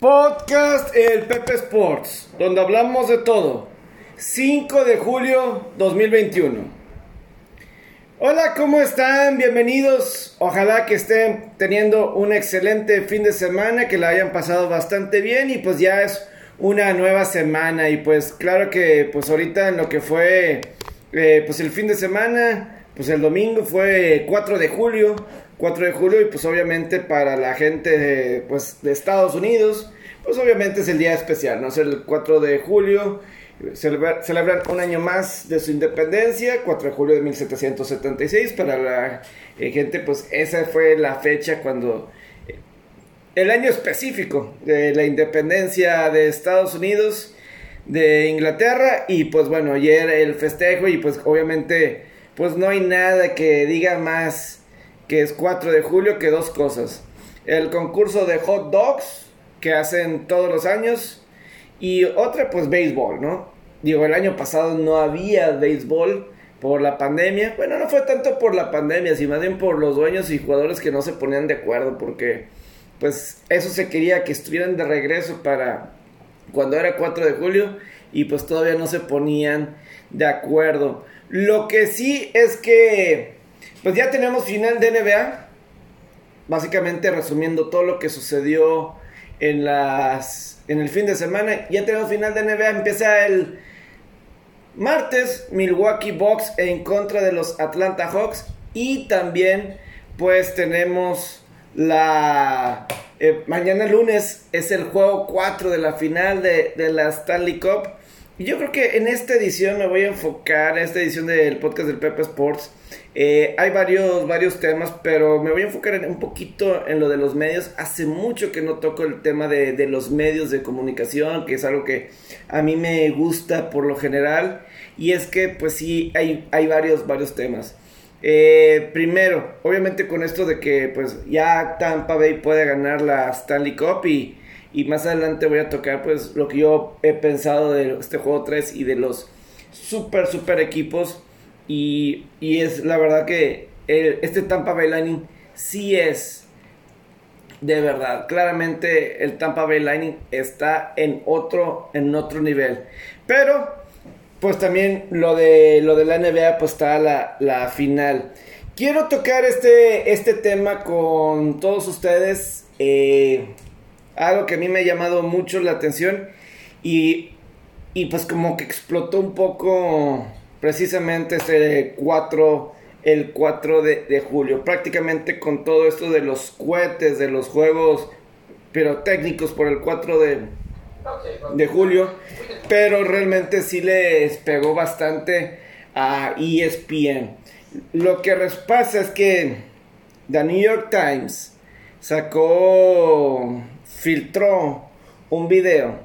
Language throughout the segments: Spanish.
Podcast El Pepe Sports, donde hablamos de todo. 5 de julio 2021. Hola, ¿cómo están? Bienvenidos. Ojalá que estén teniendo un excelente fin de semana, que la hayan pasado bastante bien y pues ya es una nueva semana y pues claro que pues ahorita en lo que fue eh, pues el fin de semana, pues el domingo fue 4 de julio, 4 de julio y pues obviamente para la gente de, pues, de Estados Unidos, pues obviamente es el día especial, ¿no? Es el 4 de julio, celebran un año más de su independencia, 4 de julio de 1776, para la eh, gente pues esa fue la fecha cuando eh, el año específico de la independencia de Estados Unidos, de Inglaterra y pues bueno, ayer el festejo y pues obviamente pues no hay nada que diga más que es 4 de julio, que dos cosas. El concurso de hot dogs que hacen todos los años y otra pues béisbol, ¿no? Digo, el año pasado no había béisbol por la pandemia. Bueno, no fue tanto por la pandemia, sino más bien por los dueños y jugadores que no se ponían de acuerdo porque pues eso se quería que estuvieran de regreso para cuando era 4 de julio y pues todavía no se ponían de acuerdo. Lo que sí es que pues ya tenemos final de NBA. Básicamente resumiendo todo lo que sucedió en las en el fin de semana, ya tenemos final de NBA, empieza el martes Milwaukee Bucks en contra de los Atlanta Hawks y también pues tenemos la eh, mañana lunes es el juego 4 de la final de, de la Stanley Cup y yo creo que en esta edición me voy a enfocar, en esta edición del podcast del Pepe Sports, eh, hay varios, varios temas, pero me voy a enfocar un poquito en lo de los medios. Hace mucho que no toco el tema de, de, los medios de comunicación, que es algo que a mí me gusta por lo general. Y es que, pues sí, hay, hay varios, varios temas. Eh, primero, obviamente con esto de que pues ya Tampa Bay puede ganar la Stanley Cup y y más adelante voy a tocar pues lo que yo he pensado de este juego 3 y de los super, super equipos. Y, y es la verdad que este Tampa Bay Lightning sí es de verdad. Claramente el Tampa Bay Lightning está en otro, en otro nivel. Pero pues también lo de, lo de la NBA pues está la, la final. Quiero tocar este, este tema con todos ustedes. Eh, algo que a mí me ha llamado mucho la atención y, y pues como que explotó un poco precisamente ese 4, el 4 de, de, julio, prácticamente con todo esto de los cohetes, de los juegos pirotécnicos por el 4 de, de julio, pero realmente sí les pegó bastante a ESPN. Lo que pasa es que The New York Times sacó filtró un video.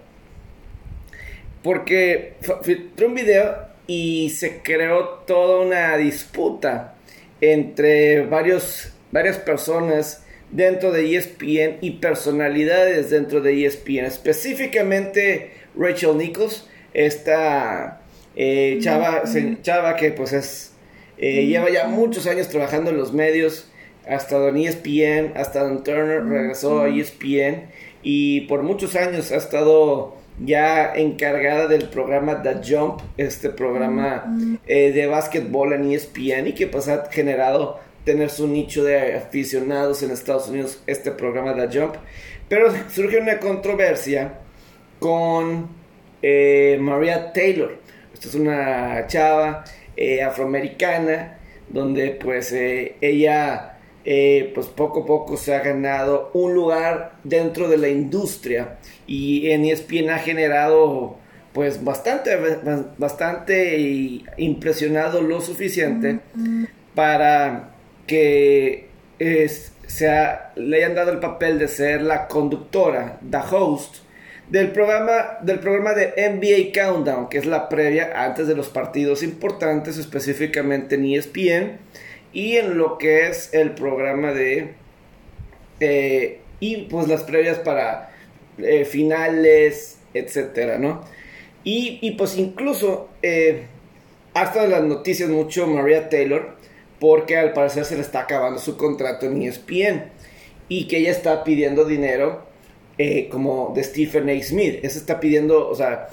Porque filtró un video y se creó toda una disputa entre varios, varias personas dentro de ESPN y personalidades dentro de ESPN. Específicamente Rachel Nichols, esta eh, chava, chava que pues es, eh, lleva ya muchos años trabajando en los medios, hasta Don ESPN, hasta Don Turner regresó a ESPN y por muchos años ha estado ya encargada del programa The Jump, este programa eh, de básquetbol en ESPN y que pues ha generado tener su nicho de aficionados en Estados Unidos, este programa The Jump. Pero surge una controversia con eh, Maria Taylor. Esta es una chava eh, afroamericana donde pues ella eh, pues poco a poco se ha ganado un lugar dentro de la industria y en ESPN ha generado pues bastante, bastante impresionado lo suficiente para que sea, le hayan dado el papel de ser la conductora, the host, del programa, del programa de NBA Countdown, que es la previa antes de los partidos importantes, específicamente en ESPN y en lo que es el programa de... Eh, y pues las previas para eh, finales, etcétera, ¿no? Y, y pues incluso eh, hasta las noticias mucho Maria Taylor, porque al parecer se le está acabando su contrato en ESPN y que ella está pidiendo dinero eh, como de Stephen A. Smith. Ese está pidiendo, o sea,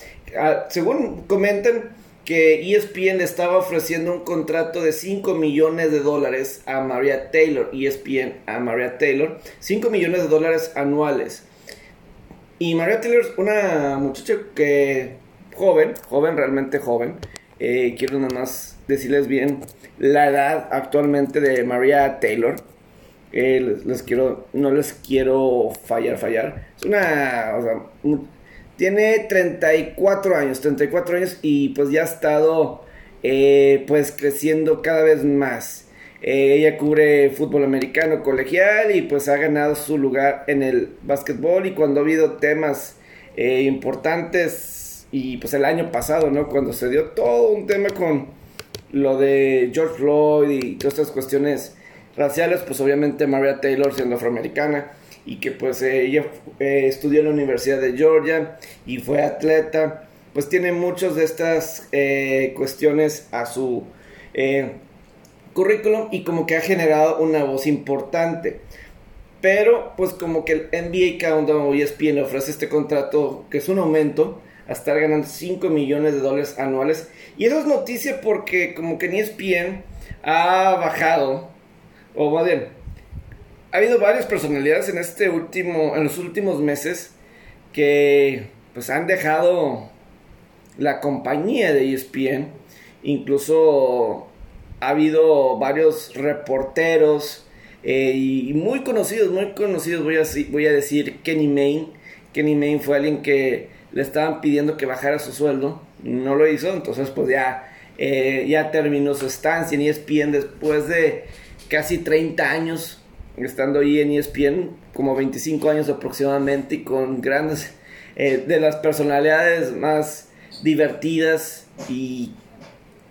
según comentan que ESPN le estaba ofreciendo un contrato de 5 millones de dólares a Maria Taylor, ESPN a Maria Taylor, 5 millones de dólares anuales. Y Maria Taylor es una muchacha que joven, joven, realmente joven. Eh, quiero nada más decirles bien la edad actualmente de Maria Taylor. Eh, les, quiero, no les quiero fallar, fallar. Es una, o sea, tiene 34 años, 34 años y pues ya ha estado eh, pues creciendo cada vez más. Eh, ella cubre fútbol americano colegial y pues ha ganado su lugar en el básquetbol y cuando ha habido temas importantes y pues el año pasado, ¿no? Cuando se dio todo un tema con lo de George Floyd y todas estas cuestiones raciales, pues obviamente Maria Taylor siendo afroamericana y que pues ella eh, estudió en la Universidad de Georgia y fue atleta, pues tiene muchas de estas eh, cuestiones a su eh, currículum y como que ha generado una voz importante. Pero pues como que el NBA Countdown o ESPN le ofrece este contrato que es un aumento a estar ganando 5 millones de dólares anuales. Y eso es noticia porque como que en ESPN ha bajado o más ha habido varias personalidades en este último, en los últimos meses que pues han dejado la compañía de ESPN. Incluso ha habido varios reporteros eh, y muy conocidos, muy conocidos, voy a, voy a decir Kenny Mayne. Kenny Mayne fue alguien que le estaban pidiendo que bajara su sueldo, no lo hizo, entonces pues ya, eh, ya terminó su estancia en ESPN después de casi 30 años estando ahí en ESPN, como 25 años aproximadamente, y con grandes, eh, de las personalidades más divertidas y,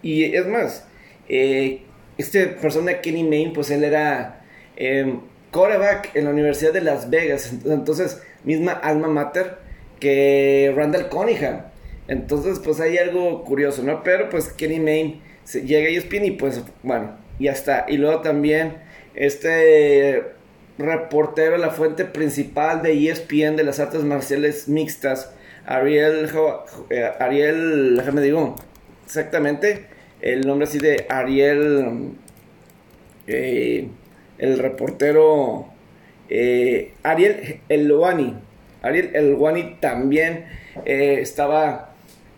y es más, eh, este persona Kenny Mayne, pues él era eh, quarterback en la Universidad de Las Vegas, entonces misma alma mater que Randall Cunningham. Entonces, pues hay algo curioso, ¿no? Pero pues Kenny Mayne llega a ESPN y pues, bueno, y hasta Y luego también este reportero, la fuente principal de ESPN de las artes marciales mixtas, Ariel, eh, Ariel, déjame digo, exactamente, el nombre así de Ariel, eh, el reportero eh, Ariel Elwani, Ariel Elwani también estaba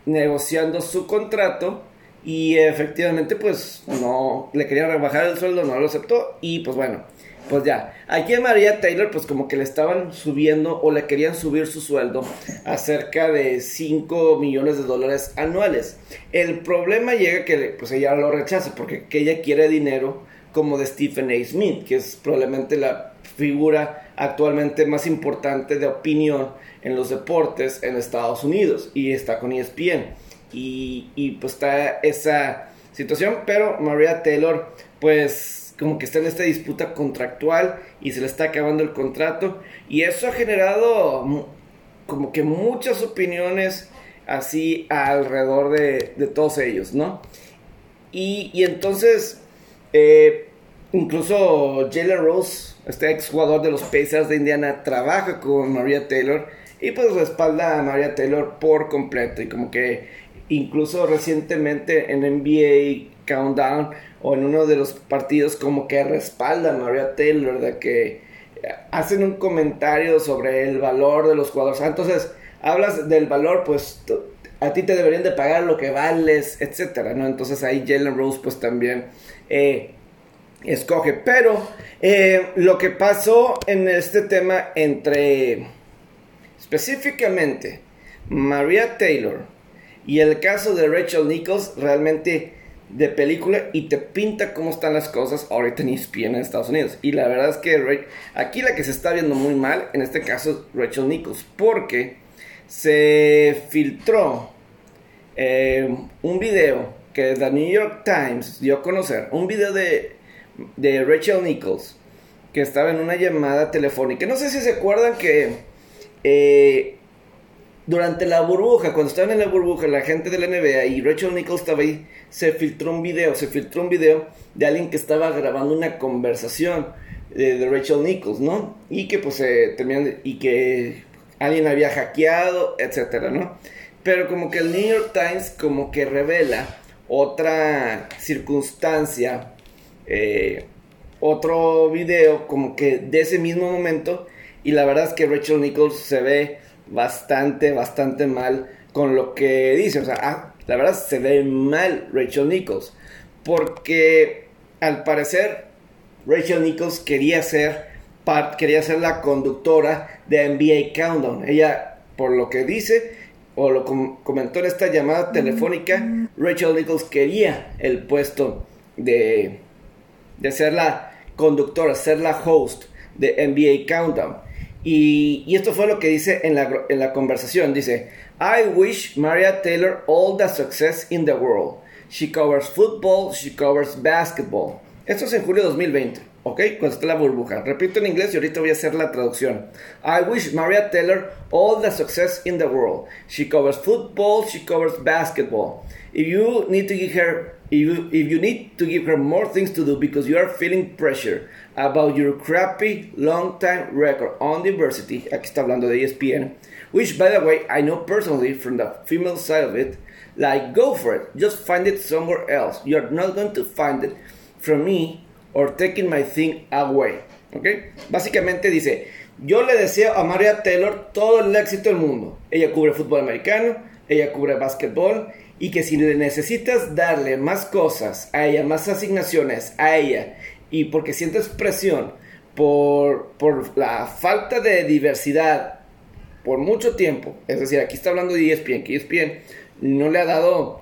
negociando su contrato y efectivamente, pues no le querían rebajar el sueldo, no lo aceptó. Y pues bueno, pues ya. Aquí a María Taylor, pues como que le estaban subiendo o le querían subir su sueldo a cerca de 5 millones de dólares anuales. El problema llega que pues ella lo rechaza porque que ella quiere dinero como de Stephen A. Smith, que es probablemente la figura actualmente más importante de opinión en los deportes en Estados Unidos y está con ESPN y, pues está esa situación, pero Maria Taylor pues como que está en esta disputa contractual y se le está acabando el contrato y eso ha generado como que muchas opiniones así alrededor de, todos ellos, ¿no? Y, entonces, eh, incluso Jalen Rose, este ex jugador de los Pacers de Indiana, trabaja con Maria Taylor y pues respalda a Maria Taylor por completo y como que incluso recientemente en NBA Countdown o en uno de los partidos como que respaldan a Maria Taylor, de que hacen un comentario sobre el valor de los jugadores. Ah, entonces, hablas del valor, pues a ti te deberían de pagar lo que vales, etcétera, ¿no? Entonces ahí Jalen Rose pues también eh, escoge. Pero eh, lo que pasó en este tema entre específicamente Maria Taylor y el caso de Rachel Nichols realmente de película y te pinta cómo están las cosas ahorita en ESPN en Estados Unidos. Y la verdad es que aquí la que se está viendo muy mal, en este caso es Rachel Nichols, porque se filtró eh, un video que The New York Times dio a conocer, un video de, de Rachel Nichols, que estaba en una llamada telefónica. No sé si se acuerdan que eh, durante la burbuja, cuando estaban en la burbuja, la gente de la NBA y Rachel Nichols estaba ahí, se filtró un video, se filtró un video de alguien que estaba grabando una conversación de, Rachel Nichols, ¿no? Y que pues se terminan y que alguien había hackeado, etcétera, ¿no? Pero como que el New York Times como que revela otra circunstancia, eh, otro video como que de ese mismo momento y la verdad es que Rachel Nichols se ve bastante, bastante mal con lo que dice. O sea, ah, la verdad se ve mal Rachel Nichols. Porque al parecer Rachel Nichols quería ser, quería ser la conductora de NBA Countdown. Ella, por lo que dice, o lo comentó en esta llamada telefónica, Rachel Nichols quería el puesto de, de ser la conductora, ser la host de NBA Countdown. Y, esto fue lo que dice en la, en la conversación. Dice, I wish Maria Taylor all the success in the world. She covers football, she covers basketball. Esto es en julio de 2020, ¿ok? Cuando está la burbuja. Repito en inglés y ahorita voy a hacer la traducción. I wish Maria Taylor all the success in the world. She covers football, she covers basketball. If you need to give her if you, if you need to give her more things to do because you are feeling pressure about your crappy long time record on diversity, aquí está hablando de ESPN, which by the way I know personally from the female side of it, like go for it, just find it somewhere else. You're not going to find it from me or taking my thing away. ¿Ok? Básicamente dice, yo le deseo a Maria Taylor todo el éxito del mundo. Ella cubre fútbol americano, ella cubre básquetbol y que si le necesitas darle más cosas a ella, más asignaciones a ella, y porque sientes presión por, por la falta de diversidad por mucho tiempo, es decir, aquí está hablando de ESPN, que ESPN no le ha dado,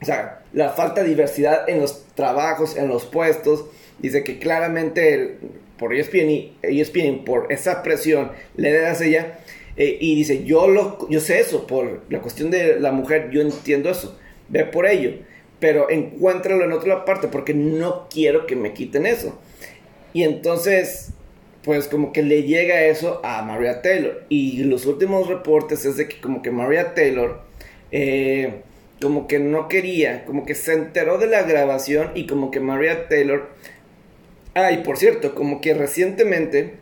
o sea, la falta de diversidad en los trabajos, en los puestos, dice que claramente por ESPN y ESPN, por esa presión, le das ella, eh, y dice, yo, lo, yo sé eso, por la cuestión de la mujer, yo entiendo eso, ve por ello, pero encuéntralo en otra parte porque no quiero que me quiten eso. Y entonces, pues como que le llega eso a Maria Taylor. Y los últimos reportes es de que como que Maria Taylor, eh, como que no quería, como que se enteró de la grabación y como que Maria Taylor... Ah, y por cierto, como que recientemente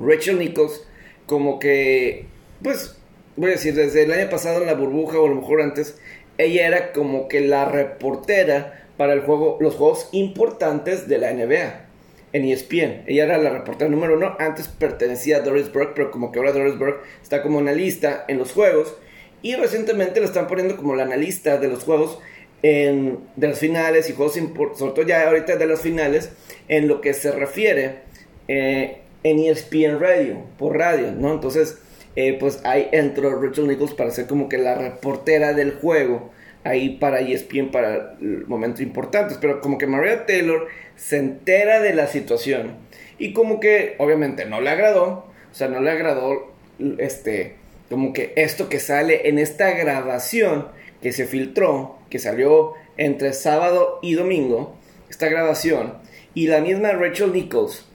Rachel Nichols como que, pues, voy a decir, desde el año pasado en la burbuja o a lo mejor antes, ella era como que la reportera para el juego, los juegos importantes de la NBA en ESPN. Ella era la reportera número uno. Antes pertenecía a Doris Burke, pero como que ahora Doris Burke está como analista en los juegos. Y recientemente la están poniendo como la analista de los juegos en, de las finales y juegos sobre todo ya ahorita de las finales en lo que se refiere eh, en ESPN Radio, por radio, ¿no? Entonces, eh, pues ahí entró Rachel Nichols para ser como que la reportera del juego, ahí para ESPN para momentos importantes, pero como que Maria Taylor se entera de la situación y como que obviamente no le agradó, o sea, no le agradó este, como que esto que sale en esta grabación que se filtró, que salió entre sábado y domingo, esta grabación, y la misma Rachel Nichols,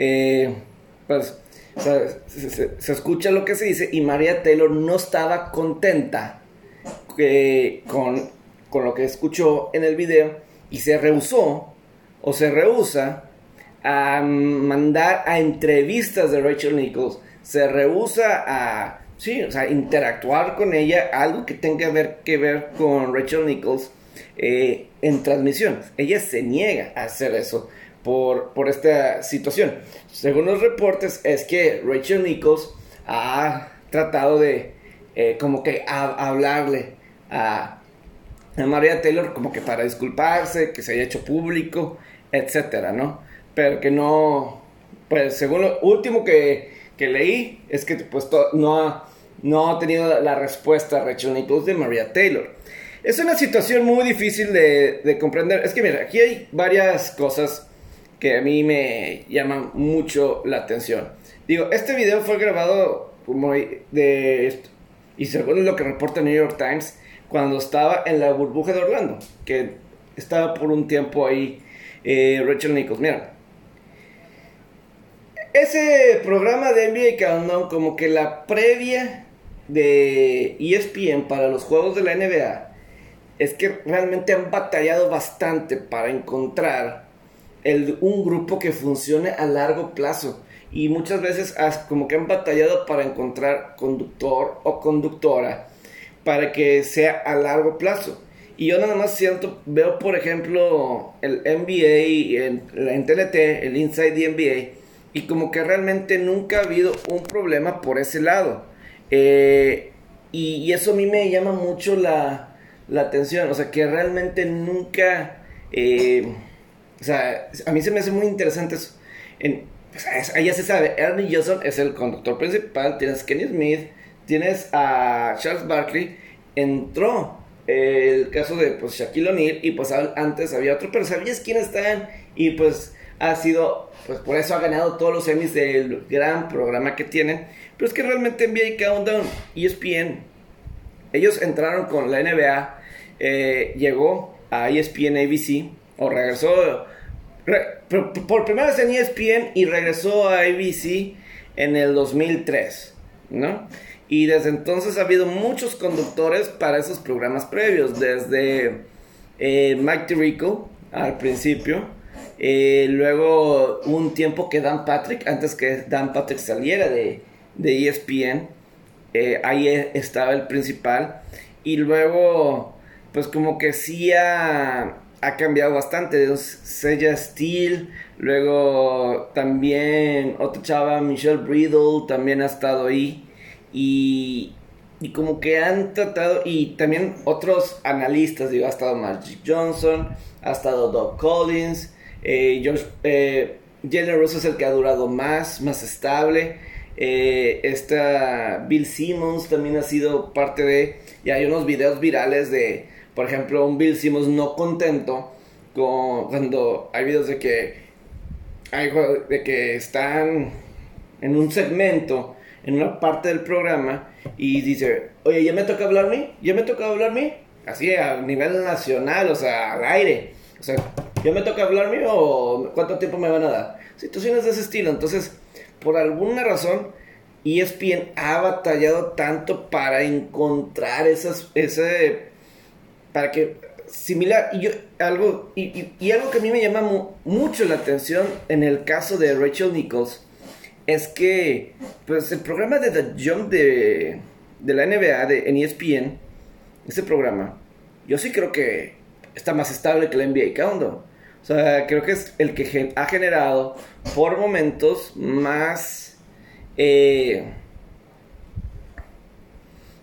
eh, pues se, escucha lo que se dice y María Taylor no estaba contenta eh, con, con, lo que escuchó en el video y se rehusó o se rehúsa a mandar a entrevistas de Rachel Nichols, se rehúsa a sí, o sea, interactuar con ella, algo que tenga ver, que ver con Rachel Nichols eh, en transmisión. Ella se niega a hacer eso por, esta situación. Según los reportes, es que Rachel Nichols ha tratado de eh, como que hablarle a, a María Taylor como que para disculparse, que se haya hecho público, etcétera, ¿no? Pero que no, pues según lo último que, leí, es que pues no ha, no ha tenido la, respuesta Rachel Nichols de María Taylor. Es una situación muy difícil de, de comprender. Es que mira, aquí hay varias cosas que a mí me llaman mucho la atención. Digo, este video fue grabado como de y según lo que reporta New York Times cuando estaba en la burbuja de Orlando, que estaba por un tiempo ahí eh, Rachel Nichols. Mira, ese programa de NBA Countdown como que la previa de ESPN para los juegos de la NBA es que realmente han batallado bastante para encontrar un grupo que funcione a largo plazo y muchas veces como que han batallado para encontrar conductor o conductora para que sea a largo plazo. Y yo nada más siento, veo por ejemplo el NBA en, en el Inside the NBA, y como que realmente nunca ha habido un problema por ese lado. Eh, y, eso a mí me llama mucho la, atención, o sea, que realmente nunca... Eh, o sea, a mí se me hace muy interesante eso. Ya se sabe, Ernie Johnson es el conductor principal, tienes Kenny Smith, tienes a Charles Barkley, entró el caso de pues, Shaquille O'Neal y pues antes había otro, pero ¿sabías quién están? Y pues ha sido, pues por eso ha ganado todos los Emmys del gran programa que tienen. Pero es que realmente NBA Countdown, ESPN, ellos entraron con la NBA, eh, llegó a ESPN ABC, o regresó por primera vez en ESPN y regresó a ABC en el 2003, ¿no? Y desde entonces ha habido muchos conductores para esos programas previos, desde eh, Mike Tirico al principio, eh, luego un tiempo que Dan Patrick, antes que Dan Patrick saliera de, de ESPN, eh, ahí estaba el principal, y luego pues como que sí ha, ha cambiado bastante, Sella Steele, luego también otra chava, Michelle Bridle, también ha estado ahí. Y, como que han tratado, y también otros analistas, ha estado Magic Johnson, ha estado Doug Collins, eh, George, eh, Jalen Rose es el que ha durado más, más estable. Eh, esta Bill Simmons también ha sido parte de, y hay unos videos virales de, por ejemplo, un Bill Simmons no contento con cuando hay videos de que hay, de que están en un segmento en una parte del programa y dice, oye, ¿ya me toca hablar mí? ¿Ya me toca hablar mí? Así a nivel nacional, o sea, al aire. O sea, ¿ya me toca hablar mí o cuánto tiempo me van a dar? Situaciones de ese estilo. Entonces, por alguna razón, ESPN ha batallado tanto para encontrar esas, ese, para que, similar, y yo, algo, y, y, algo que a mí me llama mucho la atención en el caso de Rachel Nichols, es que pues el programa de The Jump de, de la NBA de, en ESPN, ese programa, yo sí creo que está más estable que la NBA Countdown. O sea, creo que es el que ha generado por momentos más... Eh,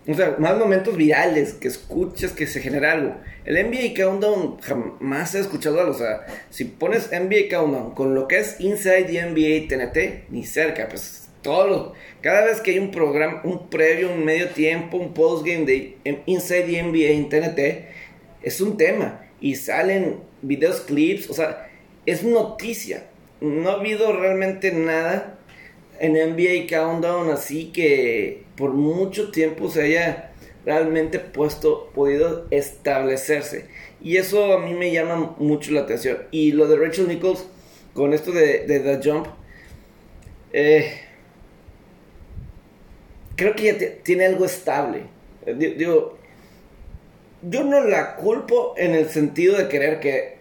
o sea, más momentos virales, que escuchas que se genera algo. El NBA Countdown jamás he escuchado algo. O sea, si pones NBA Countdown con lo que es Inside the NBA TNT, ni cerca. Pues todos cada vez que hay un programa, un previo, un medio tiempo, un postgame de Inside the NBA en TNT, es un tema. Y salen videos, clips. O sea, es noticia. No ha habido realmente nada en NBA Countdown así que por mucho tiempo se haya realmente puesto, podido establecerse. Y eso a mí me llama mucho la atención. Y lo de Rachel Nichols, con esto de, The Jump, eh, creo que ya tiene algo estable. Eh, yo no la culpo en el sentido de querer que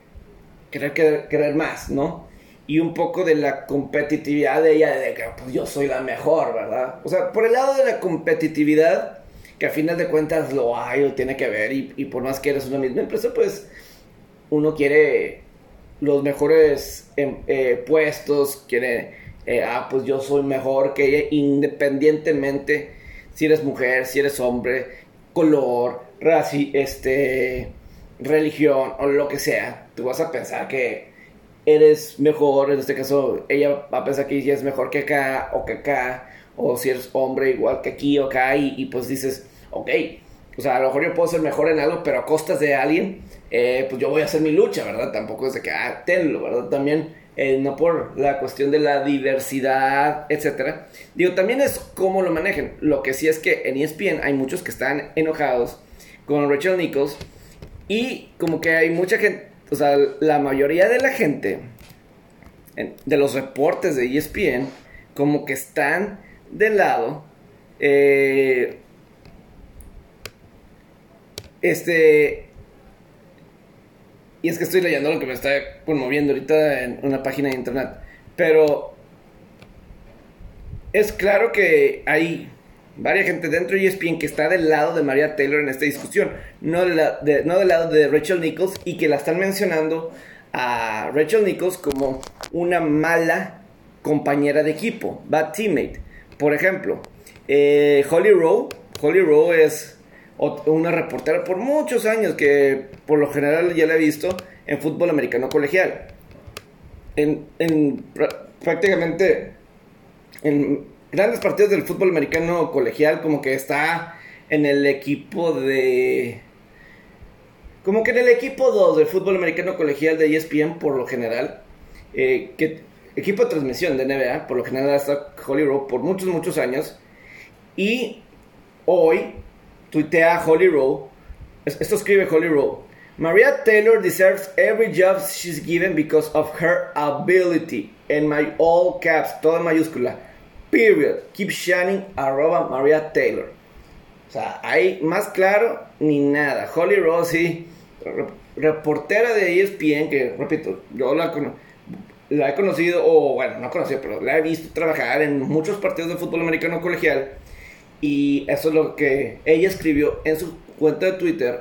querer, querer más, ¿no? Y un poco de la competitividad de ella, de que pues, yo soy la mejor, ¿verdad? O sea, por el lado de la competitividad, que a final de cuentas lo hay o tiene que ver y, por más que eres una misma empresa, pues uno quiere los mejores em, eh, puestos, quiere, eh, ah, pues yo soy mejor que ella, independientemente si eres mujer, si eres hombre, color, raza, este, religión o lo que sea, tú vas a pensar que eres mejor, en este caso ella va a pensar que ella es mejor que acá o que acá, o si eres hombre igual que aquí o acá, y, pues dices, ok, o sea, a lo mejor yo puedo ser mejor en algo, pero a costas de alguien, eh, pues yo voy a hacer mi lucha, ¿verdad? Tampoco es de que, ah, tenlo, ¿verdad? También, eh, no por la cuestión de la diversidad, etcétera. Digo, también es cómo lo manejen. Lo que sí es que en ESPN hay muchos que están enojados con Rachel Nichols, y como que hay mucha gente, o sea, la mayoría de la gente, de los reportes de ESPN, como que están del lado. Eh, este. Y es que estoy leyendo lo que me está conmoviendo ahorita en una página de internet. Pero. es claro que hay varias gente dentro de ESPN que está del lado de María Taylor en esta discusión, no, no del lado de Rachel Nichols y que la están mencionando a Rachel Nichols como una mala compañera de equipo, bad teammate. Por ejemplo, eh, Holly Rowe, Holly Rowe es una reportera por muchos años que por lo general ya la he visto en fútbol americano colegial. En, en prácticamente en grandes partidos del fútbol americano colegial, como que está en el equipo de. Como que en el equipo 2 del fútbol americano colegial de ESPN, por lo general. Eh, que, equipo de transmisión de NBA, por lo general está Holly Rowe por muchos, muchos años. Y hoy tuitea Holly Rowe. Esto escribe Holly Rowe. Maria Taylor deserves every job she's given because of her ability. En my all caps, toda mayúscula. Period. Keep shining. Arroba Maria Taylor. O sea, hay más claro ni nada. Holly Rossi, reportera de ESPN, que repito, yo la, la he conocido, o bueno, no conocido, pero la he visto trabajar en muchos partidos de fútbol americano colegial. Y eso es lo que ella escribió en su cuenta de Twitter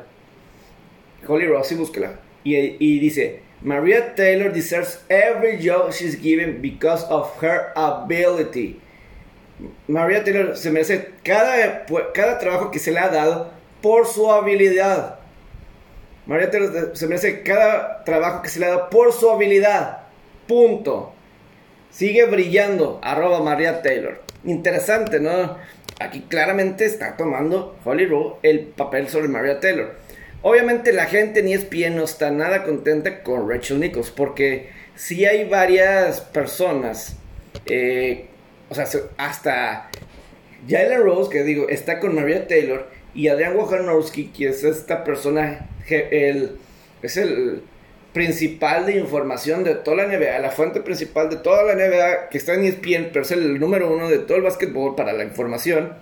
Holly Rossi, búsquela. Y, y dice, Maria Taylor deserves every job she's given because of her ability. Maria Taylor se merece cada, cada trabajo que se le ha dado por su habilidad. Maria Taylor se merece cada trabajo que se le ha dado por su habilidad. Punto. Sigue brillando. Arroba Maria Taylor. Interesante, ¿no? Aquí claramente está tomando Holly el papel sobre Maria Taylor. Obviamente la gente ni es ESPN no está nada contenta con Rachel Nichols porque si hay varias personas, eh, o sea, hasta Jalen Rose, que digo, está con Maria Taylor y Adrian Wojnarowski, que es esta persona, el, es el principal de información de toda la NBA, la fuente principal de toda la NBA que está en ESPN, pero es el número uno de todo el básquetbol para la información.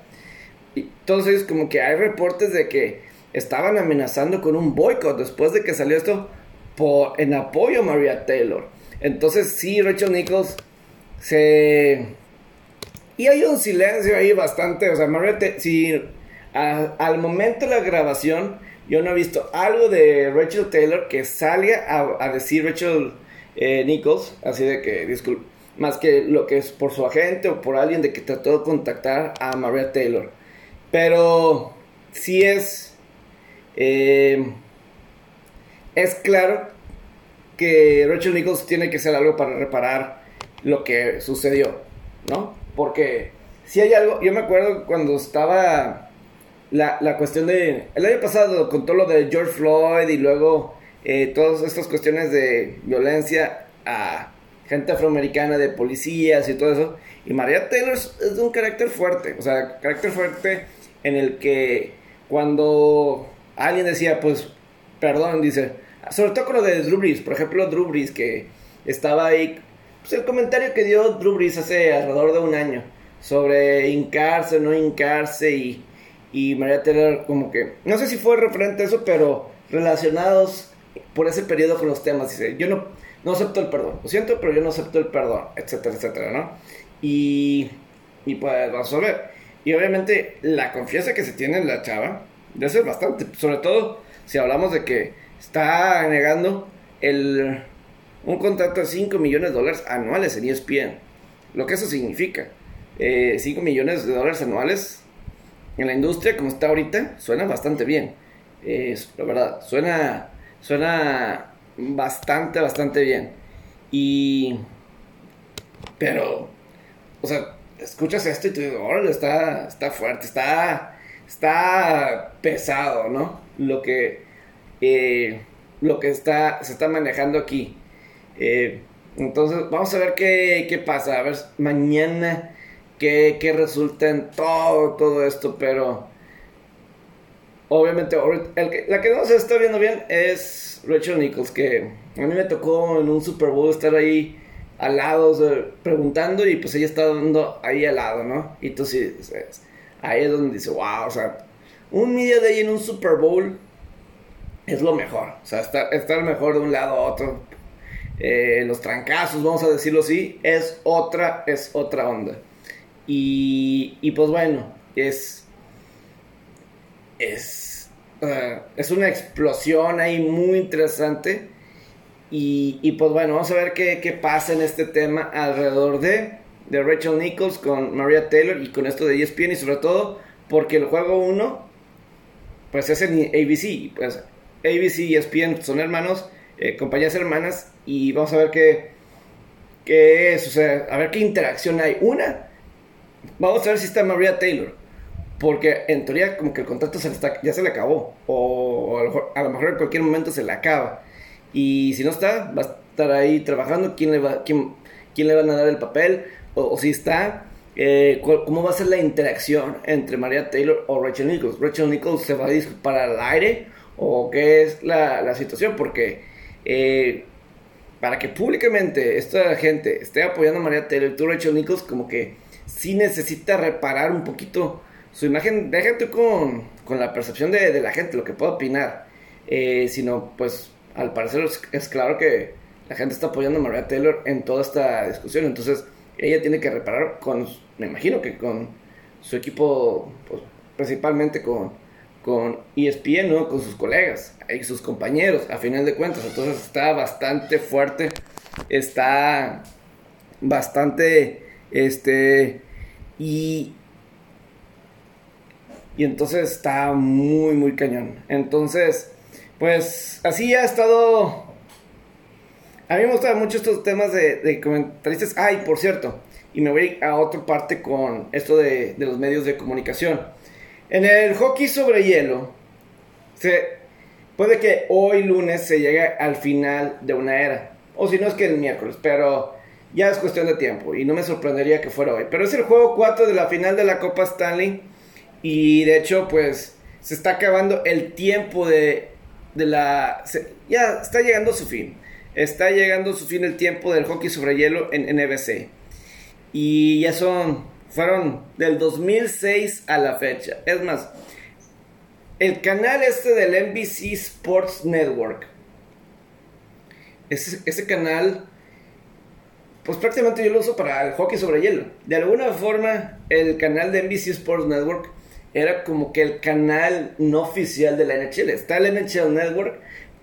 Entonces como que hay reportes de que estaban amenazando con un boicot después de que salió esto por, en apoyo a Maria Taylor. Entonces sí, Rachel Nichols se... Y hay un silencio ahí bastante, o sea, Maria si al momento de la grabación yo no he visto algo de Rachel Taylor que salga a, decir Rachel eh, Nichols, así de que, disculpe, más que lo que es por su agente o por alguien de que trató de contactar a Maria Taylor. Pero sí es eh, es claro que Rachel Nichols tiene que hacer algo para reparar lo que sucedió, ¿no? Porque si hay algo, yo me acuerdo cuando estaba la, la cuestión de, el año pasado con todo lo de George Floyd y luego eh, todas estas cuestiones de violencia a gente afroamericana, de policías y todo eso, y María Taylor es de un carácter fuerte, o sea, carácter fuerte en el que cuando alguien decía, pues, perdón, dice, sobre todo con lo de Drew Brees, por ejemplo, Drew Brees, que estaba ahí, pues el comentario que dio Drew hace alrededor de un año, sobre hincarse, no hincarse, y, y María Taylor como que, no sé si fue referente a eso, pero relacionados por ese periodo con los temas, dice, yo no, no acepto el perdón, lo siento, pero yo no acepto el perdón, etcétera, etcétera, ¿no? Y, y pues vamos a ver. Y obviamente la confianza que se tiene en la chava, de ser bastante, sobre todo si hablamos de que está negando el, un contrato de 5 millones de dólares anuales en ESPN. Lo que eso significa. 5 eh, millones de dólares anuales en la industria como está ahorita suena bastante bien. la verdad, suena, suena bastante, bastante bien. Y... Pero, o sea, escuchas esto y tú dices, órale, está, está fuerte, está está pesado, ¿no? Lo que, eh, lo que está, se está manejando aquí. Eh, entonces, vamos a ver qué, pasa, a ver mañana qué, resulta en todo, todo esto, pero obviamente la que no se está viendo bien es Rachel Nichols, que a mí me tocó en un Super Bowl estar ahí al lado, preguntando y pues ella está dando ahí al lado, ¿no? Y tú sí, ahí es donde dice, wow, o sea, un media day en un Super Bowl es lo mejor. O sea, estar, estar mejor de un lado a otro. Eh, los trancazos, vamos a decirlo así, es otra, es otra onda. Y, y pues bueno, es. Es. ah, es una explosión ahí muy interesante. Y, y pues bueno, vamos a ver qué, qué pasa en este tema alrededor de, de Rachel Nichols con Maria Taylor y con esto de E ESPN y sobre todo porque el juego 1 pues es en ABC, pues ABC y ESPN son hermanos, eh, compañías hermanas y vamos a ver qué, qué es, o sea, a ver qué interacción hay. Una, vamos a ver si está Maria Taylor, porque en teoría como que el contrato se le está, ya se le acabó, o a lo, mejor, en cualquier momento se le acaba. Y si no está, va a estar ahí trabajando, quién le, va, quién, quién le van a dar el papel, o, si está, eh, cómo va a ser la interacción entre Maria Taylor o Rachel Nichols. Rachel Nichols se va a disculpar al aire, o qué es la, la situación, porque eh, para que públicamente esta gente esté apoyando a Maria Taylor tú, Rachel Nichols, como que sí necesita reparar un poquito su imagen. Déjate con, con la percepción de, de la gente, lo que pueda opinar. Eh, sino, pues, al parecer es, claro que la gente está apoyando a Maria Taylor en toda esta discusión. Entonces, ella tiene que reparar con, me imagino que con su equipo, pues, principalmente con, con ESPN, ¿no? Con sus colegas y sus compañeros, a final de cuentas. Entonces está bastante fuerte, está bastante, este, y, y entonces está muy, muy cañón. Entonces, pues así ha estado... A mí me gustan mucho estos temas de, comentaristas. Ay, por cierto, y me voy a otra parte con esto de los medios de comunicación. En el hockey sobre hielo, se, puede que hoy lunes se llegue al final de una era. O si no es que el miércoles, pero ya es cuestión de tiempo. Y no me sorprendería que fuera hoy. Pero es el juego 4 de la final de la Copa Stanley. Y de hecho, pues se está acabando el tiempo de, de la... ya está llegando su fin. Está llegando su fin el tiempo del hockey sobre hielo en NBC. Y ya son, fueron del 2006 a la fecha. Es más, el canal este del NBC Sports Network. Ese, canal, pues prácticamente yo lo uso para el hockey sobre hielo. De alguna forma, el canal de NBC Sports Network era como que el canal no oficial de la NHL. Está el NHL Network,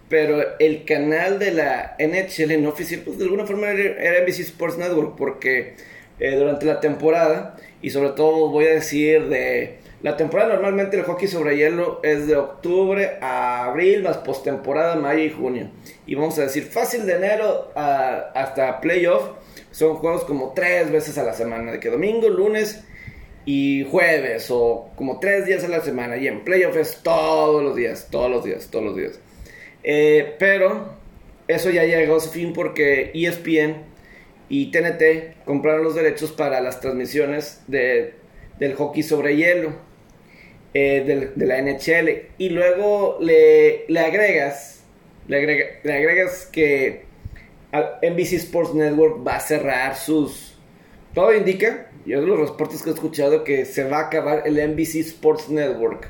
pero el canal de la NHL no oficial, pues de alguna forma era, era NBC Sports Network, porque eh, durante la temporada, y sobre todo voy a decir de la temporada normalmente el hockey sobre hielo es de octubre a abril, más postemporada mayo y junio. Y vamos a decir fácil de enero a- hasta playoff. Son juegos como tres veces a la semana, de que domingo, lunes y jueves, o como tres días a la semana. Y en playoff es todos los días, todos los días, todos los días. Eh, pero eso ya llegó a su fin porque ESPN y TNT compraron los derechos para las transmisiones de, del hockey sobre hielo eh, de, la NHL y luego le, le agregas le, agrega- le agregas que NBC Sports Network va a cerrar sus todo indica yo de los reportes que he escuchado que se va a acabar el NBC Sports Network.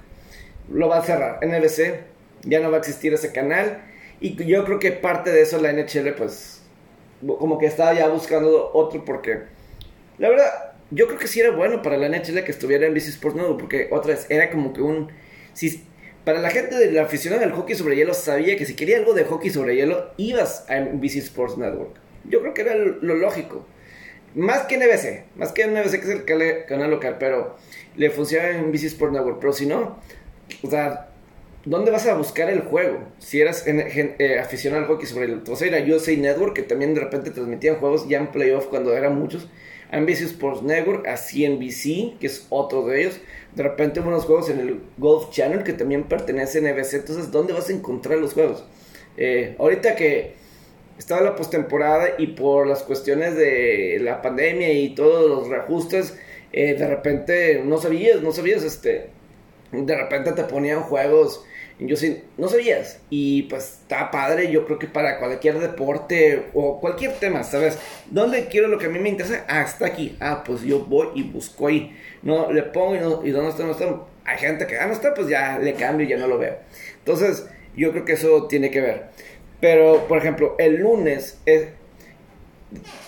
Lo va a cerrar NBC ya no va a existir ese canal y yo creo que parte de eso la NHL pues como que estaba ya buscando otro porque la verdad yo creo que sí era bueno para la NHL que estuviera en BC Sports Network porque otra vez era como que un si para la gente de la aficionada del hockey sobre hielo sabía que si quería algo de hockey sobre hielo ibas a NBC Sports Network. Yo creo que era lo lógico. Más que NBC más que NBC que es el canal local pero le funciona en BC Sports Network pero si no o sea ¿Dónde vas a buscar el juego? Si eras eh, aficionado al hockey sobre el... Vas a USA Network, que también de repente transmitían juegos ya en playoff cuando eran muchos. A NBC Sports Network, a CNBC, que es otro de ellos. De repente unos juegos en el Golf Channel, que también pertenece a NBC. Entonces, ¿dónde vas a encontrar los juegos? Eh, ahorita que estaba la postemporada y por las cuestiones de la pandemia y todos los reajustes, eh, de repente no sabías, no sabías, este, de repente te ponían juegos, yo sí, no sabías, y pues está padre, yo creo que para cualquier deporte o cualquier tema, ¿sabes? ¿Dónde quiero lo que a mí me interesa? Está aquí, ah, pues yo voy y busco ahí, no, le pongo y, no, y dónde está, no está, hay gente que, ah, no está, pues ya le cambio y ya no lo veo. Entonces, yo creo que eso tiene que ver. Pero, por ejemplo, el lunes es,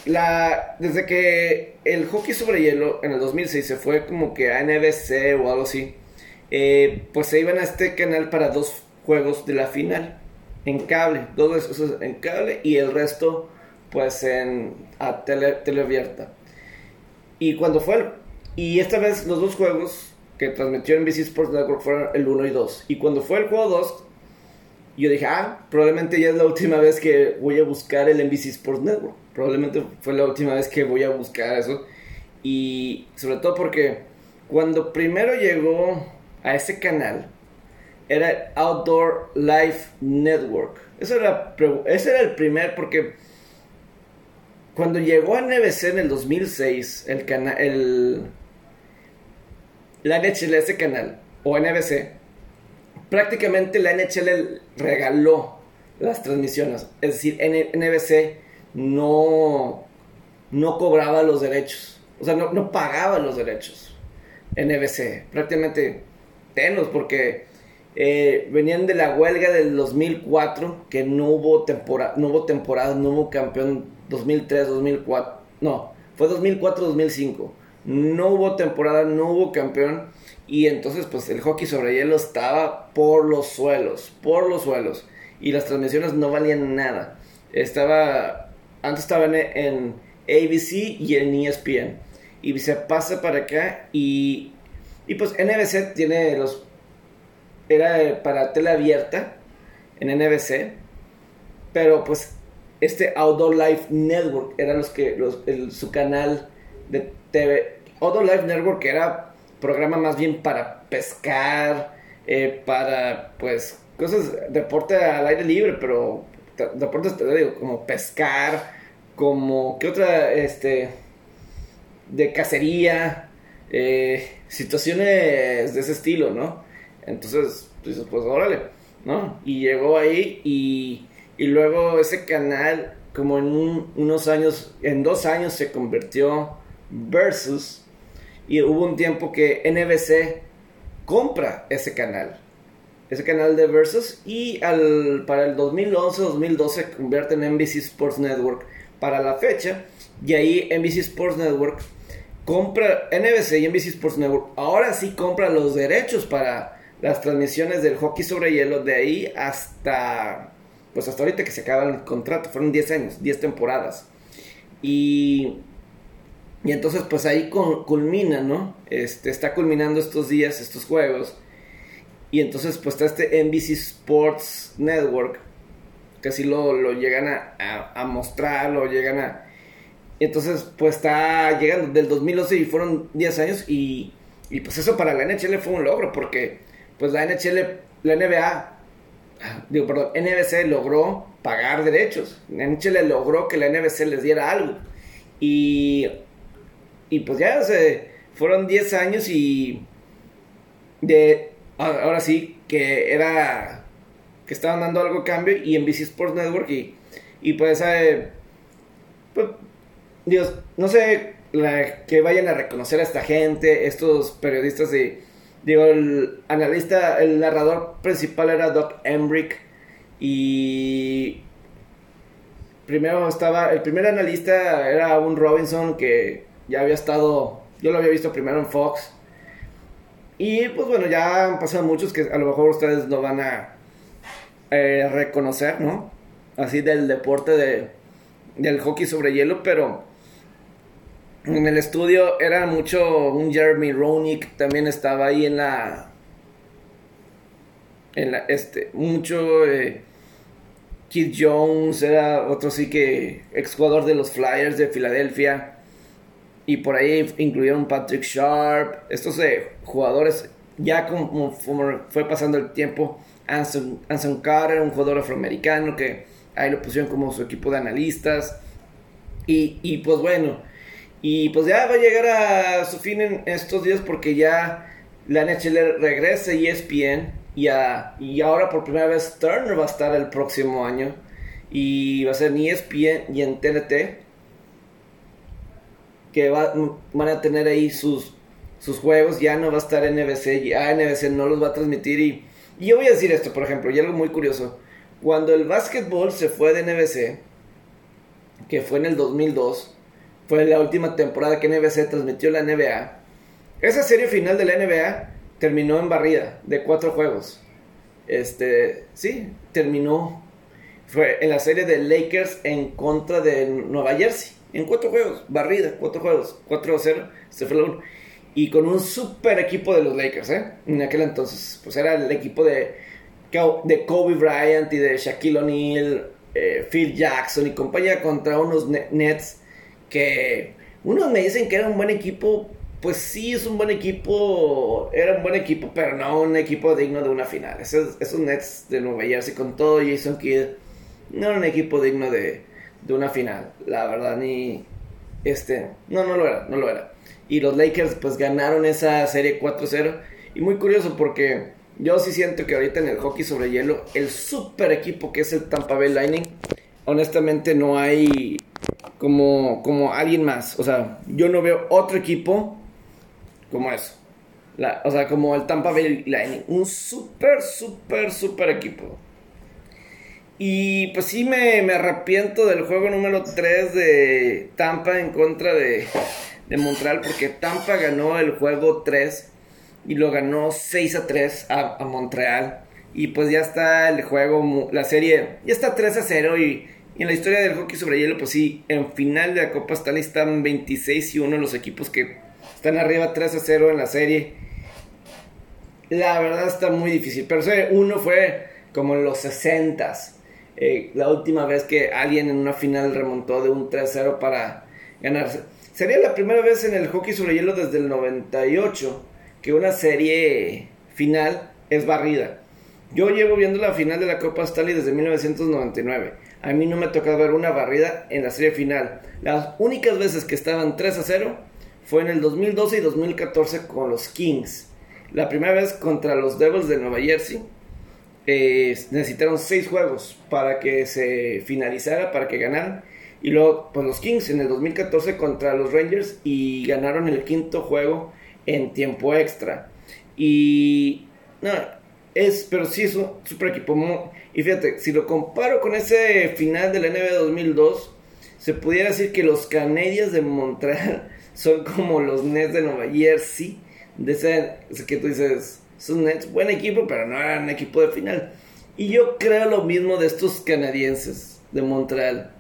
la, desde que el hockey sobre hielo en el 2006 se fue como que a NBC o algo así, eh, pues se iban a este canal para dos juegos de la final en cable, dos veces en cable y el resto pues en a tele, abierta. Y cuando fue el, y esta vez los dos juegos que transmitió NBC Sports Network fueron el 1 y 2. Y cuando fue el juego 2, yo dije, ah, probablemente ya es la última vez que voy a buscar el NBC Sports Network. Probablemente fue la última vez que voy a buscar eso. Y sobre todo porque cuando primero llegó a ese canal, era Outdoor Life Network. Eso era, ese era el primer, porque cuando llegó a NBC en el 2006, el canal, el, la NHL, ese canal, o NBC, prácticamente la NHL regaló las transmisiones. Es decir, NBC no, no cobraba los derechos. O sea, no, no pagaba los derechos. NBC. Prácticamente tenos, porque eh, venían de la huelga del 2004, que no hubo, temporada, no hubo temporada, no hubo campeón 2003, 2004. No, fue 2004, 2005. No hubo temporada, no hubo campeón. Y entonces, pues el hockey sobre hielo estaba por los suelos, por los suelos. Y las transmisiones no valían nada. Estaba, antes estaba en, ABC y en ESPN. Y se pasa para acá y, y pues NBC tiene los... Era para tele abierta en NBC. Pero pues este Outdoor Life Network era los que, su canal de TV. Outdoor Life Network era programa más bien para pescar, eh, para pues cosas, deporte al aire libre, pero deportes, te digo, como pescar, como, ¿qué otra? Este, de cacería, eh, situaciones de ese estilo, ¿no? Entonces, pues, pues órale, ¿no? Y llegó ahí y, y luego ese canal, como en unos años, en dos años se convirtió versus y hubo un tiempo que NBC compra ese canal, ese canal de Versus, y al, para el 2011-2012 se convierte en NBC Sports Network para la fecha, y ahí NBC Sports Network compra, NBC y NBC Sports Network, ahora sí compra los derechos para las transmisiones del hockey sobre hielo de ahí hasta, pues hasta ahorita que se acaba el contrato, fueron 10 años, 10 temporadas. Y y entonces pues ahí culmina, ¿no? Este, está culminando estos días, estos juegos. Y entonces pues está este NBC Sports Network, que así lo, lo llegan a, a, mostrar, lo llegan a... Entonces pues está llegando del 2011 y fueron 10 años y, y pues eso para la NHL fue un logro porque pues la NHL, la NBA, digo perdón, NBC logró pagar derechos. La NHL logró que la NBC les diera algo. Y y pues ya, se fueron 10 años y de ahora sí que era que estaban dando algo a cambio y en BC Sports Network y, y pues, eh, pues Dios, no sé que vayan a reconocer a esta gente, estos periodistas de digo el analista, el narrador principal era Doc Embrick y primero estaba el primer analista era un Robinson que ya había estado, yo lo había visto primero en Fox. Y pues bueno, ya han pasado muchos que a lo mejor ustedes no van a eh, reconocer, ¿no? Así del deporte de, del hockey sobre hielo, pero en el estudio era mucho un Jeremy Roenick, también estaba ahí en la... En la, este, mucho... Eh, Keith Jones era otro sí que exjugador de los Flyers de Filadelfia. Y por ahí incluyeron Patrick Sharp, estos eh, jugadores, ya como, fue pasando el tiempo, Anson, Carter, un jugador afroamericano que ahí lo pusieron como su equipo de analistas. Y, y pues bueno, y pues ya va a llegar a su fin en estos días porque ya la NHL regresa a ESPN y, y ahora por primera vez Turner va a estar el próximo año. Y va a ser en ESPN y en TNT que van a tener ahí sus, sus juegos, ya no va a estar NBC, ya NBC no los va a transmitir. Y, y yo voy a decir esto, por ejemplo, y algo muy curioso, cuando el básquetbol se fue de NBC, que fue en el 2002, fue la última temporada que NBC transmitió la NBA. Esa serie final de la NBA terminó en barrida de cuatro juegos. Este, sí, terminó. Fue en la serie de Lakers en contra de Nueva Jersey. En cuatro juegos, barrida, cuatro juegos, 4-0, se fue la 1. Y con un super equipo de los Lakers, ¿eh? En aquel entonces, pues era el equipo de, de Kobe Bryant y de Shaquille O'Neal, eh, Phil Jackson y compañía contra unos Nets que unos me dicen que era un buen equipo, pues sí es un buen equipo, era un buen equipo, pero no un equipo digno de una final. Esos, esos Nets de Nueva Jersey con todo Jason Kidd no era un equipo digno de, de una final, la verdad, ni este, no, no lo era, no lo era. Y los Lakers pues ganaron esa serie 4-0 y muy curioso porque yo sí siento que ahorita en el hockey sobre hielo, el super equipo que es el Tampa Bay Lightning, honestamente no hay como, como alguien más. O sea, yo no veo otro equipo como eso. o sea, como el Tampa Bay Lightning. Un super, super, super equipo. Y pues sí me, me arrepiento del juego número 3 de Tampa en contra de, de Montreal. Porque Tampa ganó el juego 3 y lo ganó 6 a 3 a, a Montreal. Y pues ya está el juego, la serie, ya está 3 a 0 y en la historia del hockey sobre hielo, pues sí, en final de la Copa Stanley están 26 y 1 los equipos que están arriba 3 a 0 en la serie. La verdad está muy difícil, pero uno fue como en los 60 eh, la última vez que alguien en una final remontó de un 3-0 para ganarse. Sería la primera vez en el hockey sobre hielo desde el 98 que una serie final es barrida. Yo llevo viendo la final de la Copa Stanley desde 1999 a mí no me ha tocado ver una barrida en la serie final. Las únicas veces que estaban 3 a 0 fue en el 2012 y 2014 con los Kings. La primera vez contra los Devils de Nueva Jersey. Eh, necesitaron 6 juegos para que se finalizara, para que ganaran. Y luego, pues los Kings en el 2014 contra los Rangers y ganaron el quinto juego en tiempo extra. Y no, es, pero sí es un super equipo. Y fíjate, si lo comparo con ese final de la NBA 2002, se pudiera decir que los Canadiens de Montreal son como los Nets de Nueva Jersey. De ese, que tú dices, son Nets, buen equipo, pero no eran equipo de final. Y yo creo lo mismo de estos canadienses de Montreal.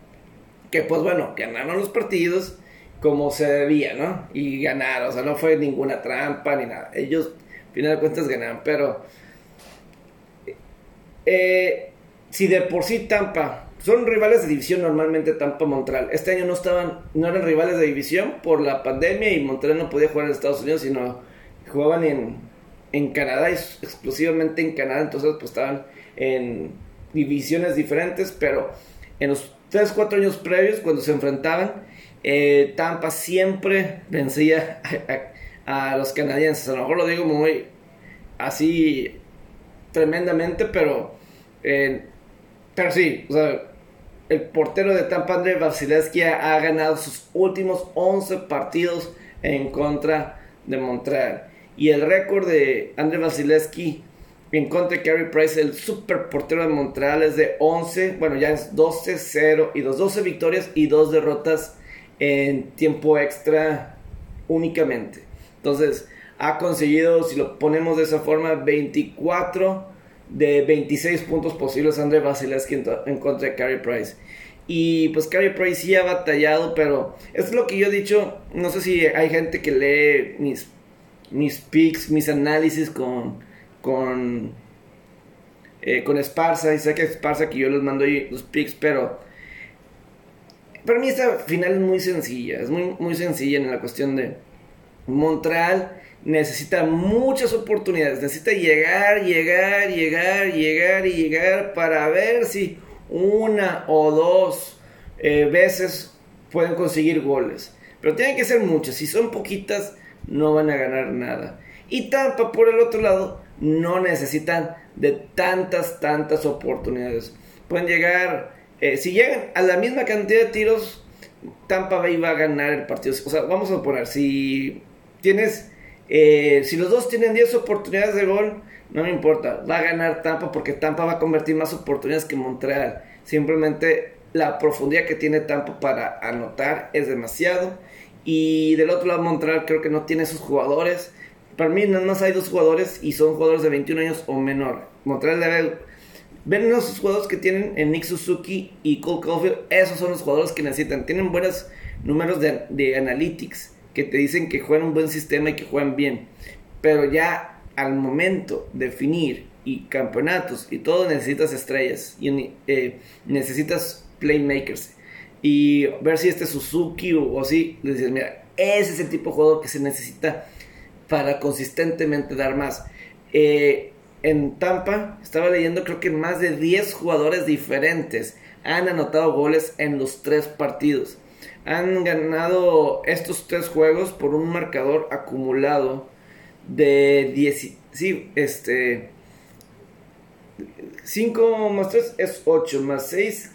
Que pues bueno, ganaron los partidos como se debía, ¿no? Y ganaron, o sea, no fue ninguna trampa ni nada. Ellos, al final de cuentas, ganaron, pero eh, si de por sí Tampa son rivales de división normalmente Tampa Montreal. Este año no estaban, no eran rivales de división por la pandemia y Montreal no podía jugar en Estados Unidos, sino jugaban en, en Canadá, exclusivamente en Canadá, entonces pues estaban en divisiones diferentes, pero en los 3, 4 años previos, cuando se enfrentaban, eh, Tampa siempre vencía a, a, los canadienses. A lo mejor lo digo muy así tremendamente, pero, eh, pero sí, o sea, el portero de Tampa, André Vasilevsky, ha ganado sus últimos 11 partidos en contra de Montreal. Y el récord de André Vasilevsky en contra de Carey Price, el super portero de Montreal, es de 11, bueno, ya es 12-0 y 2, 12 victorias y 2 derrotas en tiempo extra únicamente. Entonces, ha conseguido, si lo ponemos de esa forma, 24 de 26 puntos posibles André Vasilevsky en, contra de Carey Price. Y pues Carey Price sí ha batallado, pero es lo que yo he dicho. No sé si hay gente que lee mis, mis picks, mis análisis con, con, eh, con Esparza. Y sé que Esparza que yo les mando ahí los picks, pero para mí esta final es muy sencilla. Es muy, muy sencilla en la cuestión de Montreal necesita muchas oportunidades, necesita llegar, llegar, llegar, llegar y llegar para ver si una o dos eh, veces pueden conseguir goles. Pero tienen que ser muchas, si son poquitas no van a ganar nada. Y Tampa por el otro lado no necesitan de tantas, tantas oportunidades. Pueden llegar, eh, si llegan a la misma cantidad de tiros, Tampa va a ganar el partido. O sea, vamos a poner, si tienes eh, si los dos tienen 10 oportunidades de gol, no me importa. Va a ganar Tampa porque Tampa va a convertir más oportunidades que Montreal. Simplemente la profundidad que tiene Tampa para anotar es demasiado. Y del otro lado, Montreal creo que no tiene esos jugadores. Para mí, no más hay dos jugadores y son jugadores de 21 años o menor. Montreal debe. Ven los jugadores que tienen en Nick Suzuki y Cole Caulfield. Esos son los jugadores que necesitan. Tienen buenos números de analytics que te dicen que juegan un buen sistema y que juegan bien. Pero ya al momento de definir y campeonatos y todo necesitas estrellas y eh, necesitas playmakers. Y ver si este Suzuki o, le dices mira ese es el tipo de jugador que se necesita para consistentemente dar más eh, en Tampa estaba leyendo creo que más de 10 jugadores diferentes han anotado goles en los tres partidos han ganado estos tres juegos por un marcador acumulado de 10 sí este 5 más 3 es 8, más 6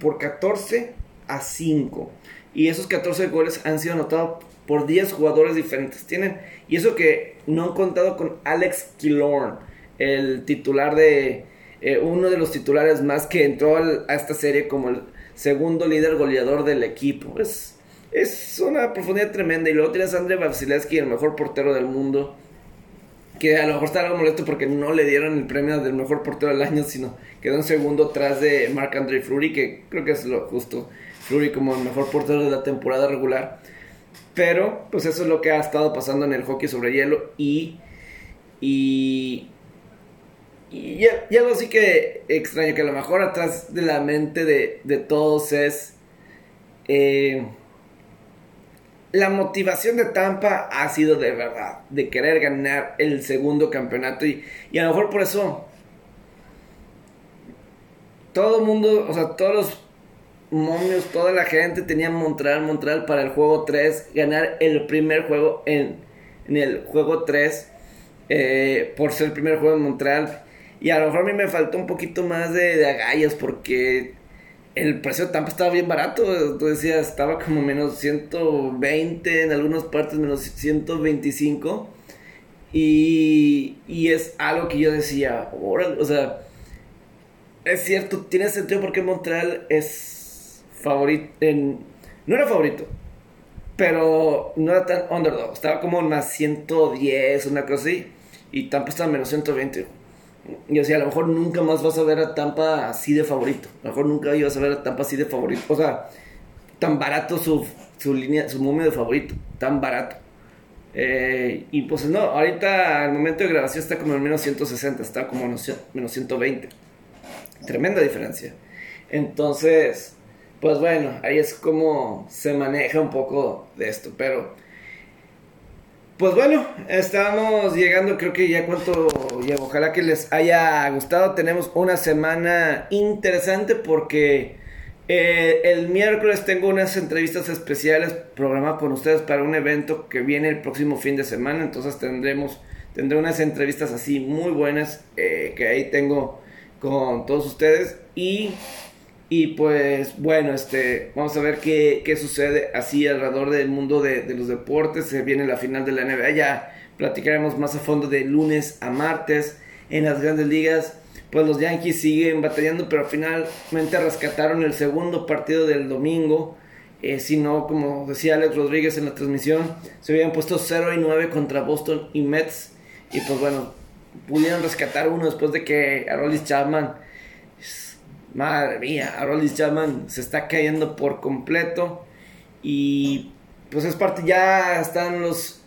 por 14 a 5. Y esos 14 goles han sido anotados por 10 jugadores diferentes. Tienen, y eso que no han contado con Alex Killorn, el titular de, eh, uno de los titulares más que entró a esta serie como el segundo líder goleador del equipo. Es, es una profundidad tremenda. Y luego tienes a André Vasilevsky, el mejor portero del mundo que a lo mejor está algo molesto porque no le dieron el premio del mejor portero del año, sino quedó en segundo tras de Marc André Fleury, que creo que es lo justo. Fleury como el mejor portero de la temporada regular. Pero, pues eso es lo que ha estado pasando en el hockey sobre hielo y. Y. Y algo sí que extraño, que a lo mejor atrás de la mente de, de todos es. Eh, la motivación de Tampa ha sido de verdad, de querer ganar el segundo campeonato y, a lo mejor por eso todo el mundo, o sea, todos los momios, toda la gente tenía Montreal, Montreal para el juego 3, ganar el primer juego en, el juego 3 eh, por ser el primer juego en Montreal. Y a lo mejor a mí me faltó un poquito más de, agallas porque el precio de Tampa estaba bien barato. Tú decías, estaba como menos 120, en algunas partes menos 125. Y, y es algo que yo decía, o sea, es cierto, tiene sentido porque Montreal es favorito. no era favorito, pero no era tan underdog. Estaba como más 110, una cosa así. Y Tampa estaba menos 120. Y sea, a lo mejor nunca más vas a ver a Tampa así de favorito. A lo mejor nunca ibas a ver a Tampa así de favorito. O sea, tan barato su, su línea, su momio de favorito. Tan barato. Eh, y pues no, ahorita al momento de grabación está como en menos 160, está como en menos 120. Tremenda diferencia. Entonces, pues bueno, ahí es como se maneja un poco de esto. Pero pues bueno, estamos llegando, creo que ya cuánto, ya ojalá que les haya gustado. Tenemos una semana interesante porque eh, el miércoles tengo unas entrevistas especiales programadas con ustedes para un evento que viene el próximo fin de semana. Entonces tendremos, tendré unas entrevistas así muy buenas eh, que ahí tengo con todos ustedes y y pues bueno, este, vamos a ver qué, qué sucede así alrededor del mundo de, de, los deportes. Se viene la final de la NBA. Ya platicaremos más a fondo de lunes a martes en las grandes ligas. Pues los Yankees siguen batallando, pero finalmente rescataron el segundo partido del domingo. Eh, si no, como decía Alex Rodríguez en la transmisión, se habían puesto 0 y 9 contra Boston y Mets. Y pues bueno, pudieron rescatar uno después de que Aroldis Chapman Madre mía, Aroldis Chapman se está cayendo por completo. Y pues es parte, ya están los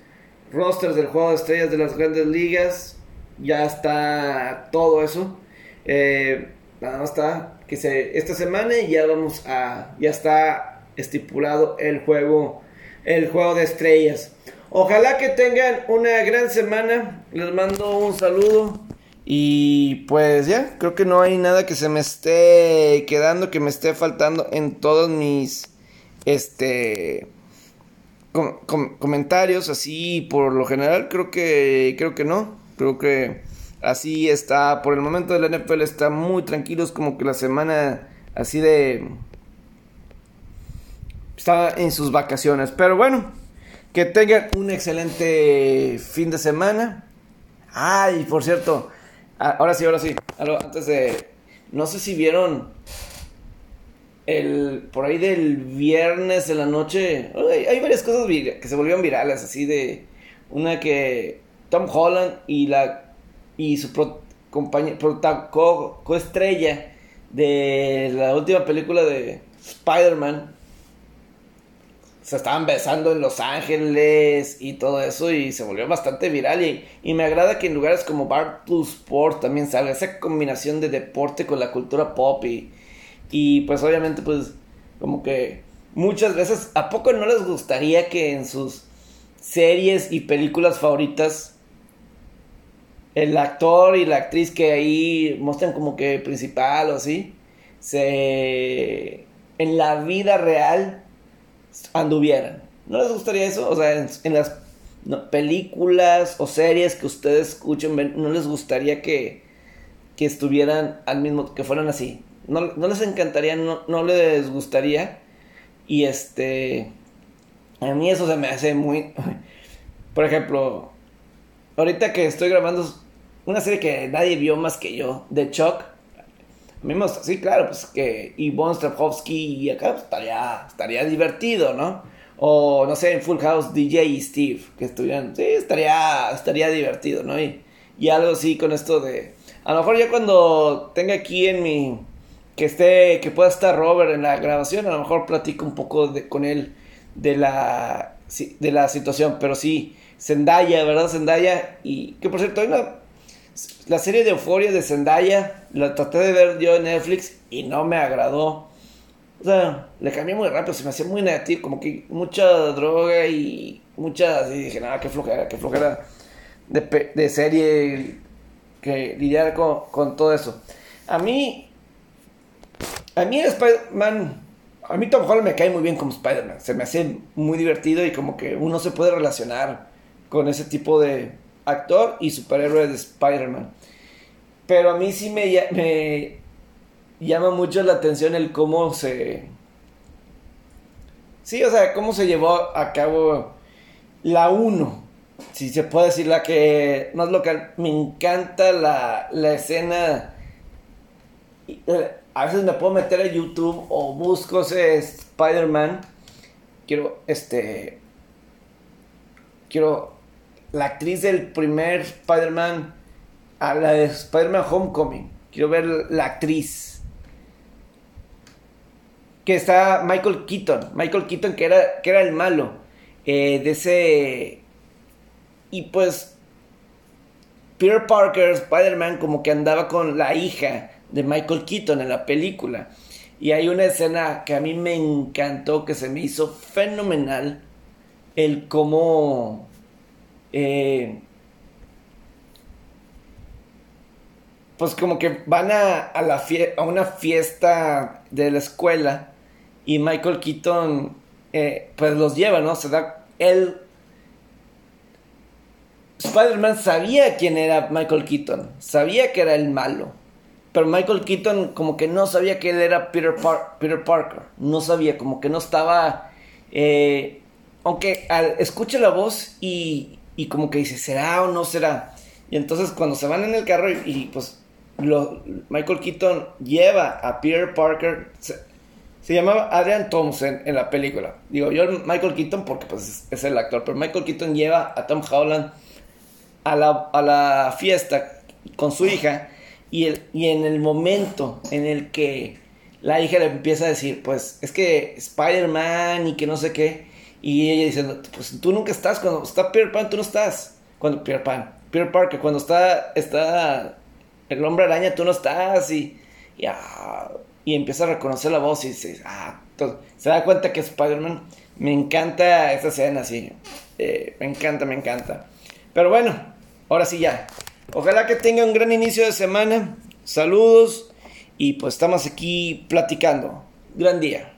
rosters del juego de estrellas de las grandes ligas. Ya está todo eso. Eh, nada más está que se, esta semana ya vamos a. Ya está estipulado el juego. El juego de estrellas. Ojalá que tengan una gran semana. Les mando un saludo. Y pues ya, creo que no hay nada que se me esté quedando, que me esté faltando en todos mis este comentarios así por lo general creo que creo que no. Creo que así está por el momento de la NFL está muy tranquilos como que la semana así de está en sus vacaciones. Pero bueno que tengan un excelente fin de semana. Ay por cierto Ah, ahora sí, ahora sí. antes de. No sé si vieron. el, por ahí del viernes en la noche, hay, varias cosas que se volvieron virales, así de una que Tom Holland y la y su pro, compañía, de la última película de Spider-Man se estaban besando en Los Ángeles y todo eso y se volvió bastante viral y, y me agrada que en lugares como Bar Plus Sport también salga esa combinación de deporte con la cultura pop y, y pues obviamente pues como que muchas veces a poco no les gustaría que en sus series y películas favoritas el actor y la actriz que ahí muestran como que principal o así se en la vida real anduvieran. ¿No les gustaría eso? O sea, en, las películas o series que ustedes escuchen, ¿no les gustaría que, que estuvieran al mismo, que fueran así? ¿No, les encantaría? No, ¿No les gustaría? Y este... A mí eso se me hace muy... Por ejemplo, ahorita que estoy grabando una serie que nadie vio más que yo, de Chuck a sí, claro, pues que Yvonne Strahovski y acá pues, estaría, estaría divertido, ¿no? O no sé, en Full House DJ y Steve, que estuvieran, sí, estaría, estaría divertido, ¿no? Y, y algo así con esto de, a lo mejor ya cuando tenga aquí en mi, que esté, que pueda estar Robert en la grabación, a lo mejor platico un poco de, con él de la, de la situación, pero sí, Zendaya, ¿verdad? Zendaya, y que por cierto, hay una la serie de Euforia de Zendaya, la traté de ver yo en Netflix y no me agradó. O sea, le cambié muy rápido, se me hacía muy negativo, como que mucha droga y mucha... Y dije, nada, qué flojera, qué flojera de, de serie que lidiar con, con, todo eso. A mí, a mí Spider-Man, a mí Tom Holland me cae muy bien como Spider-Man, se me hace muy divertido y como que uno se puede relacionar con ese tipo de, actor y superhéroe de Spider-Man. Pero a mí sí me, llama mucho la atención el cómo se... Sí, o sea, cómo se llevó a cabo la 1. Si se puede decir la que más local. Me encanta la, la escena. Eh, a veces me puedo meter a YouTube o busco ese Spider-Man. Quiero, este. Quiero la actriz del primer Spider-Man a la de Spider-Man Homecoming. Quiero ver la actriz. Que está Michael Keaton. Michael Keaton que era, que era el malo. Eh, de ese... Y pues... Peter Parker, Spider-Man, como que andaba con la hija de Michael Keaton en la película. Y hay una escena que a mí me encantó, que se me hizo fenomenal. El cómo eh, pues como que van a, la a una fiesta de la escuela y Michael Keaton eh, pues los lleva, ¿no? Se da él Spider-Man sabía quién era Michael Keaton, sabía que era el malo, pero Michael Keaton como que no sabía que él era Peter, Peter Parker, no sabía, como que no estaba, eh, aunque al, escuche la voz y, y como que dice, ¿será o no será? Y entonces cuando se van en el carro y, pues Michael Keaton lleva a Peter Parker, se, llamaba Adrian Thompson en la película. Digo yo Michael Keaton porque pues es, el actor, pero Michael Keaton lleva a Tom Holland a la, a la fiesta con su hija y, el, y en el momento en el que la hija le empieza a decir, pues es que Spider-Man y que no sé qué, y ella dice, pues tú nunca estás, cuando está Peter Pan, tú no estás. Cuando Peter Pan, Peter Parker, cuando está, está el hombre araña, tú no estás. Y, y, ah, y empieza a reconocer la voz y dice, ah, se da cuenta que Spider-Man. Me encanta esta escena, sí. Eh, me encanta, me encanta. Pero bueno, ahora sí ya. Ojalá que tenga un gran inicio de semana. Saludos. Y pues estamos aquí platicando. Gran día.